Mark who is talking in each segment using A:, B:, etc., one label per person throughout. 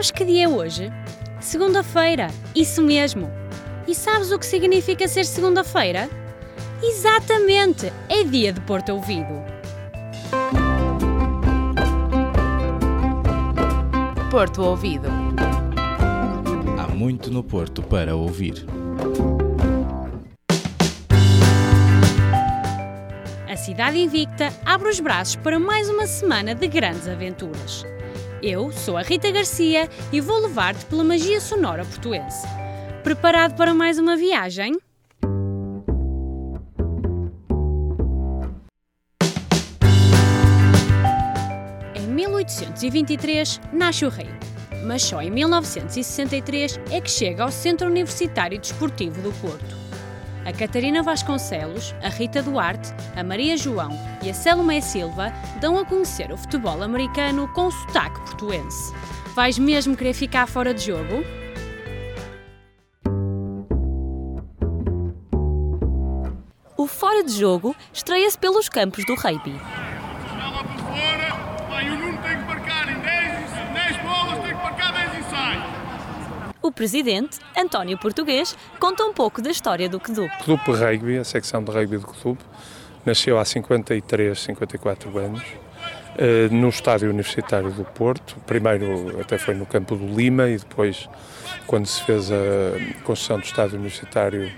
A: Sabes que dia é hoje? Segunda-feira, isso mesmo. E sabes o que significa ser segunda-feira? Exatamente, é dia de Porto Ouvido.
B: Porto Ouvido.
C: Há muito no Porto para ouvir.
A: A cidade invicta abre os braços para mais uma semana de grandes aventuras. Eu sou a Rita Garcia e vou levar-te pela magia sonora portuense. Preparado para mais uma viagem? Em 1823 nasce o rei, mas só em 1963 é que chega ao Centro Universitário Desportivo do Porto. A Catarina Vasconcelos, a Rita Duarte, a Maria João e a Selma Silva dão a conhecer o futebol americano com sotaque portuense. Vais mesmo querer ficar fora de jogo?
D: O Fora de Jogo estreia-se pelos campos do rugby.
E: Bola para fora, vai o Nuno tem que marcar em 10, 10 bolas, tem que marcar 10 ensaios.
D: O presidente, António Português, conta um pouco da história do Quedup.
F: Clube Rugby, a secção de rugby do clube, nasceu há 53, 54 anos, eh, no estádio universitário do Porto. Primeiro até foi no campo do Lima e depois, quando se fez a construção do estádio universitário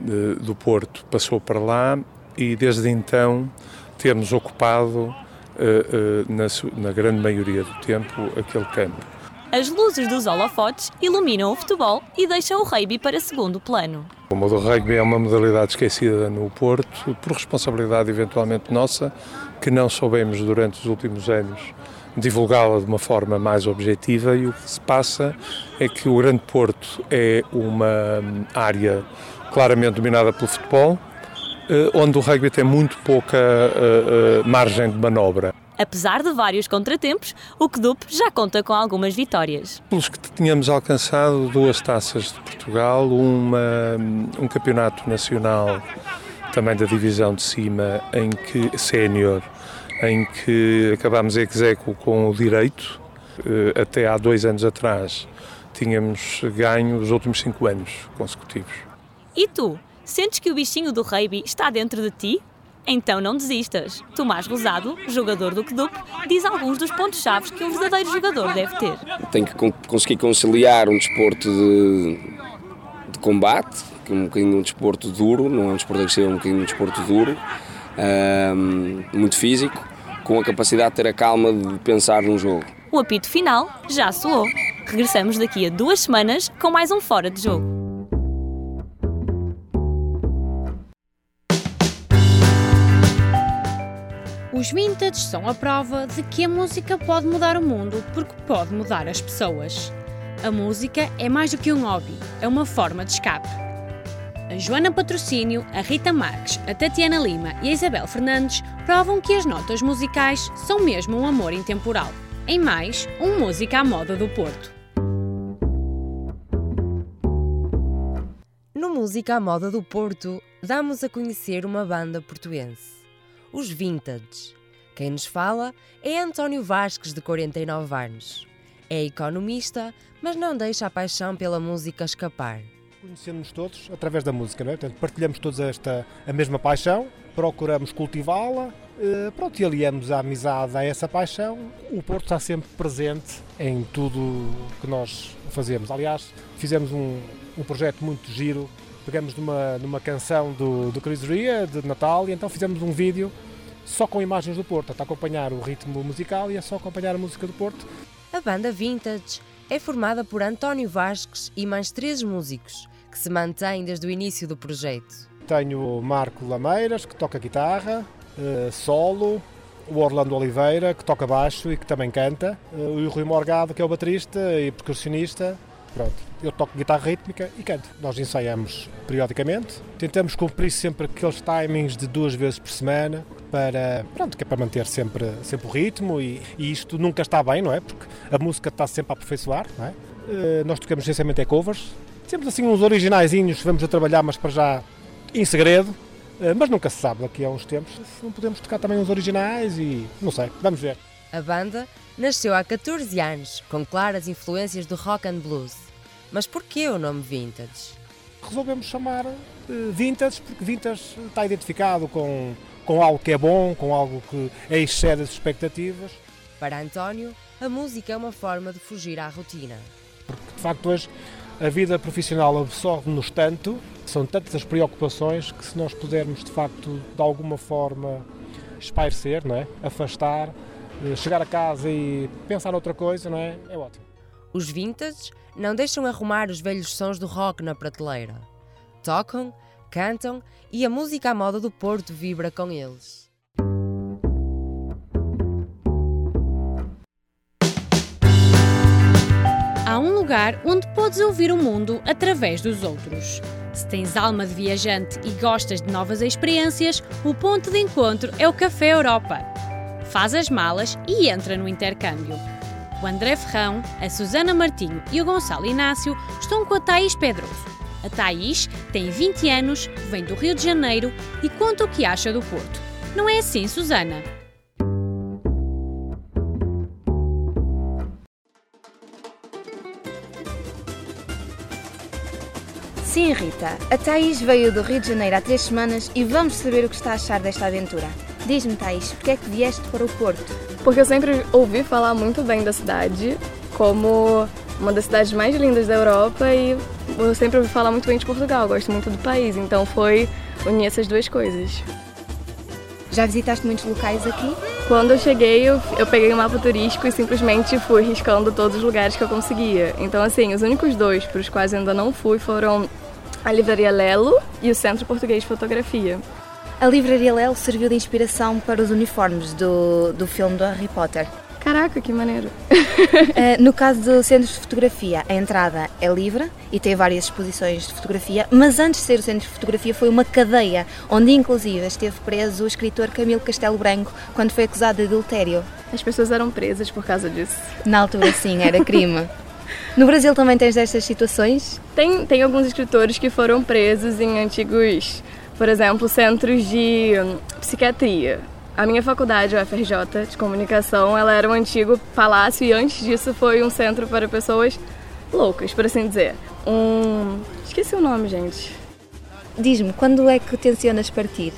F: de- do Porto, passou para lá e desde então temos ocupado, eh, eh, na, na grande maioria do tempo, aquele campo.
D: As luzes dos holofotes iluminam o futebol e deixam o rugby para segundo plano.
F: O modo rugby é uma modalidade esquecida no Porto, por responsabilidade eventualmente nossa, que não soubemos durante os últimos anos divulgá-la de uma forma mais objetiva e o que se passa é que o Grande Porto é uma área claramente dominada pelo futebol, eh, onde o rugby tem muito pouca eh, eh, margem de manobra.
D: Apesar de vários contratempos, o Quedup já conta com algumas vitórias.
F: Pelos que tínhamos alcançado duas taças de Portugal, uma, um campeonato nacional também da divisão de cima, em que sénior, em que acabámos ex aequo com o direito, eh, até há dois anos atrás tínhamos ganho os últimos cinco anos consecutivos.
D: E tu, sentes que o bichinho do rugby está dentro de ti? Então não desistas. Tomás Rosado, jogador do Quedup, diz alguns dos pontos-chave que um verdadeiro jogador deve ter.
G: tem que con- conseguir conciliar um desporto de, de combate, que é um bocadinho um desporto duro, não é um desporto que seja um bocadinho um desporto duro, muito físico, com a capacidade de ter a calma de pensar num jogo.
D: O apito final já soou. Regressamos daqui a duas semanas com mais um Fora de Jogo.
A: Os vintage são a prova de que a música pode mudar o mundo porque pode mudar as pessoas. A música é mais do que um hobby, é uma forma de escape. A Joana Patrocínio, a Rita Marques, a Tatiana Lima e a Isabel Fernandes provam que as notas musicais são mesmo um amor intemporal. Em mais, um música à moda do Porto.
B: No Música à Moda do Porto, damos a conhecer uma banda portuense, os Vintage. Quem nos fala é António Vasques, de 49 anos. É economista, mas não deixa a paixão pela música escapar.
H: Conhecemos todos através da música, não é? Portanto, partilhamos todos esta, a mesma paixão, procuramos cultivá-la, eh, pronto, e aliamos a amizade a essa paixão. O Porto está sempre presente em tudo que nós fazemos. Aliás, fizemos um, um projeto muito giro, pegamos numa, numa canção do, do Chris Ria, de Natal, e então fizemos um vídeo só com imagens do Porto, a acompanhar o ritmo musical e é só acompanhar a música do Porto.
B: A banda Vintage é formada por António Vasques e mais três músicos, que se mantêm desde o início do projeto.
H: Tenho o Marco Lameiras, que toca guitarra, eh, solo, o Orlando Oliveira, que toca baixo e que também canta, eh, o Rui Morgado, que é o baterista e percussionista. Pronto, eu toco guitarra rítmica e canto. Nós ensaiamos periodicamente, tentamos cumprir sempre aqueles timings de duas vezes por semana, para, pronto, que é para manter sempre, sempre o ritmo e, e isto nunca está bem, não é? Porque a música está sempre a aperfeiçoar, não é? Eh, Nós tocamos essencialmente é covers, temos assim uns originaizinhos, vamos a trabalhar, mas para já em segredo, Eh, mas nunca se sabe daqui a uns tempos se não podemos tocar também uns originais e não sei, vamos ver.
B: A banda nasceu há 14 anos, com claras influências do rock and blues. Mas porquê o nome Vintage?
H: Resolvemos chamar uh, Vintage porque Vintage está identificado com, com algo que é bom, com algo que excede as expectativas.
B: Para António, a música é uma forma de fugir à rotina.
H: Porque, de facto, hoje a vida profissional absorve-nos tanto, são tantas as preocupações que se nós pudermos, de facto, de alguma forma espairecer, não é? afastar, eh, chegar a casa e pensar noutra coisa, não é? É ótimo.
B: Os vintage não deixam arrumar os velhos sons do rock na prateleira. Tocam, cantam e a música à moda do Porto vibra com eles.
A: Há um lugar onde podes ouvir o mundo através dos outros. Se tens alma de viajante e gostas de novas experiências, o ponto de encontro é o Café Europa. Faz as malas e entra no intercâmbio. O André Ferrão, a Susana Martinho e o Gonçalo Inácio estão com a Thaís Pedroso. A Thaís tem 20 anos, vem do Rio de Janeiro e conta o que acha do Porto. Não é assim, Susana?
I: Sim, Rita. A Thaís veio do Rio de Janeiro há três semanas e vamos saber o que está a achar desta aventura. Diz-me, Thaís, porquê é que vieste para o Porto?
J: Porque eu sempre ouvi falar muito bem da cidade, como uma das cidades mais lindas da Europa e eu sempre ouvi falar muito bem de Portugal, gosto muito do país, então foi unir essas duas coisas.
I: Já visitaste muitos locais aqui?
J: Quando eu cheguei, eu, eu peguei um mapa turístico e simplesmente fui riscando todos os lugares que eu conseguia. Então, assim, os únicos dois para os quais eu ainda não fui foram a Livraria Lelo e o Centro Português de Fotografia.
I: A Livraria Lelo serviu de inspiração para os uniformes do, do filme do Harry Potter.
J: Caraca, que maneiro!
I: uh, no caso do Centro de Fotografia, a entrada é livre e tem várias exposições de fotografia, mas antes de ser o Centro de Fotografia foi uma cadeia, onde inclusive esteve preso o escritor Camilo Castelo Branco quando foi acusado de adultério.
J: As pessoas eram presas por causa disso.
I: Na altura, sim, era crime. No Brasil também tens destas situações?
J: Tem, tem alguns escritores que foram presos em antigos, por exemplo, centros de hum, psiquiatria. A minha faculdade, o FRJ de comunicação, ela era um antigo palácio e antes disso foi um centro para pessoas loucas, por assim dizer. Um. Esqueci o nome, gente.
I: Diz-me, quando é que tencionas partir?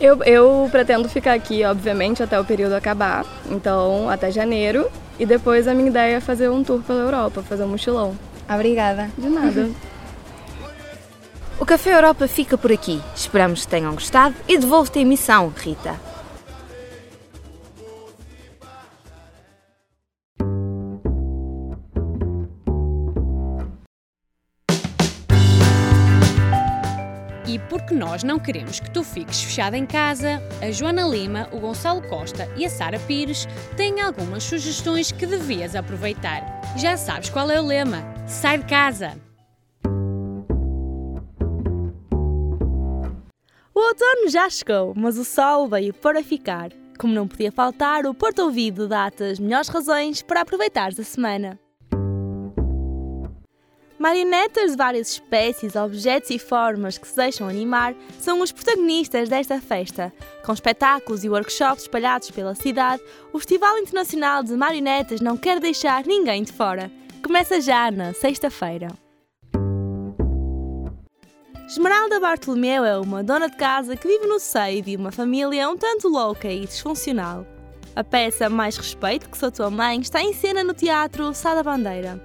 J: Eu, eu pretendo ficar aqui, obviamente, até o período acabar, então até janeiro, e depois a minha ideia é fazer um tour pela Europa, fazer um mochilão.
I: Obrigada.
J: De nada.
I: o Café Europa fica por aqui. Esperamos que tenham gostado e devolvo-te a emissão, Rita.
A: E porque nós não queremos que tu fiques fechado em casa, a Joana Lima, o Gonçalo Costa e a Sara Pires têm algumas sugestões que devias aproveitar. Já sabes qual é o lema: sai de casa!
D: Outono já chegou, mas o sol veio para ficar. Como não podia faltar, o Porto Ouvido dá-te as melhores razões para aproveitares a semana. Marionetas de várias espécies, objetos e formas que se deixam animar são os protagonistas desta festa. Com espetáculos e workshops espalhados pela cidade, o Festival Internacional de Marionetas não quer deixar ninguém de fora. Começa já na sexta-feira. Esmeralda Bartolomeu é uma dona de casa que vive no seio de uma família um tanto louca e disfuncional. A peça Mais Respeito que Sou Tua Mãe está em cena no Teatro Sá da Bandeira.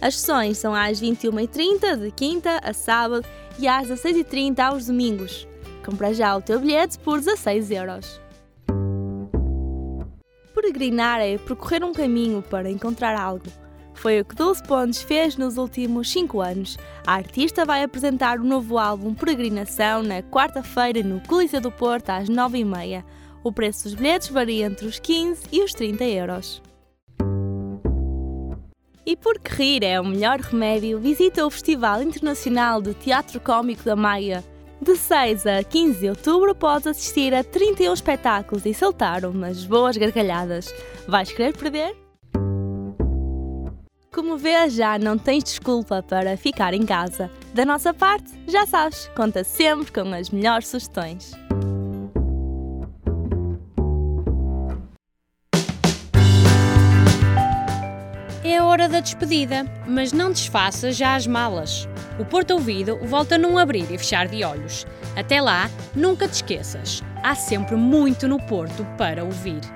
D: As sessões são às 21h30 de quinta a sábado e às 16h30 aos domingos. Compra já o teu bilhete por 16 euros. Peregrinar é percorrer um caminho para encontrar algo. Foi o que Dulce Pontes fez nos últimos 5 anos. A artista vai apresentar o novo álbum Peregrinação na quarta-feira no Coliseu do Porto às 9h30. O preço dos bilhetes varia entre os 15 e os 30 euros. E porque rir é o melhor remédio, visita o Festival Internacional de Teatro Cómico da Maia. De 6 a 15 de outubro podes assistir a 31 espetáculos e saltar umas boas gargalhadas. Vais querer perder? Como já não tens desculpa para ficar em casa. Da nossa parte, já sabes, conta sempre com as melhores sugestões.
A: hora da despedida, mas não desfaça já as malas. O Porto Ouvido volta num abrir e fechar de olhos. Até lá, nunca te esqueças, há sempre muito no Porto para ouvir.